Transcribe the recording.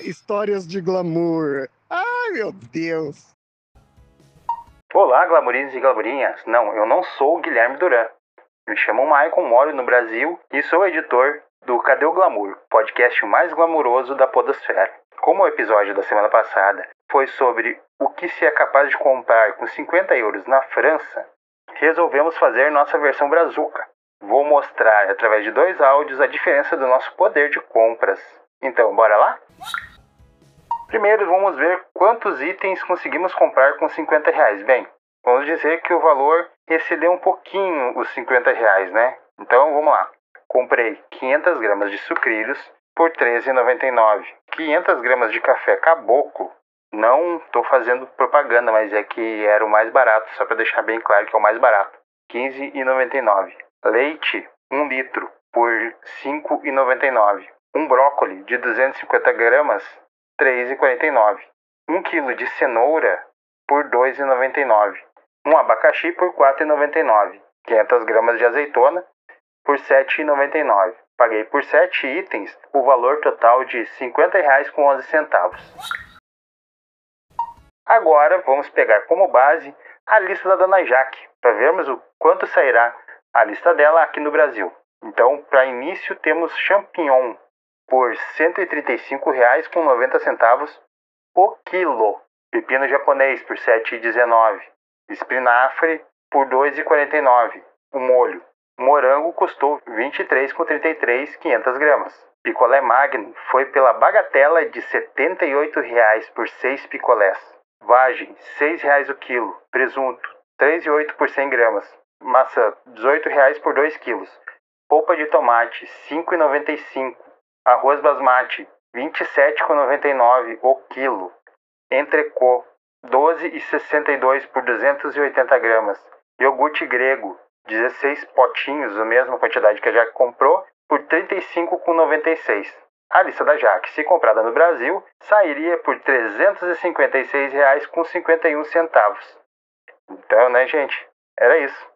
Histórias de glamour. Ai, meu Deus. Olá, glamourinhos e glamourinhas. Não, eu não sou o Guilherme Duran. Me chamo Maicon, moro no Brasil e sou editor do Cadê o Glamour, podcast mais glamuroso da podosfera. Como o episódio da semana passada foi sobre o que se é capaz de comprar com 50 euros na França, resolvemos fazer nossa versão brazuca. Vou mostrar através de dois áudios a diferença do nosso poder de compras. Então, bora lá? Primeiro, vamos ver quantos itens conseguimos comprar com 50 reais. Bem, vamos dizer que o valor excedeu um pouquinho os 50 reais, né? Então, vamos lá. Comprei 500 gramas de sucrilhos por R$ 13,99. 500 gramas de café caboclo. Não estou fazendo propaganda, mas é que era o mais barato, só para deixar bem claro que é o mais barato. R$ 15,99. Leite, 1 litro, por R$ 5,99. Um brócolis de 250 gramas, R$ 3,49. 1 kg de cenoura por R$ 2,99. Um abacaxi por R$ 4,99. 500 gramas de azeitona por R$ 7,99. Paguei por 7 itens o valor total de R$ 50,11. Agora vamos pegar como base a lista da Dona Jaque para vermos o quanto sairá a lista dela aqui no Brasil. Então, para início, temos champignon por R$ 135,90 o quilo. Pepino japonês por R$ 7,19. Espinafre por R$ 2,49 o molho. Morango custou R$ 23,33 500 gramas. Picolé Magno foi pela bagatela de R$ 78,00 por 6 picolés. Vagem, R$ 6,00 o quilo. Presunto, R$ 3,08 por 100 gramas. Maçã, R$ 18,00 por 2 quilos. Polpa de tomate, R$ 5,95. Arroz basmati, R$ 27,99 o quilo. Entrecô, R$ 12,62 por 280 gramas. Iogurte grego, 16 potinhos, a mesma quantidade que a Jaque comprou, por R$ 35,96. A lista da Jaque, se comprada no Brasil, sairia por R$ 356,51. Então, né, gente? Era isso.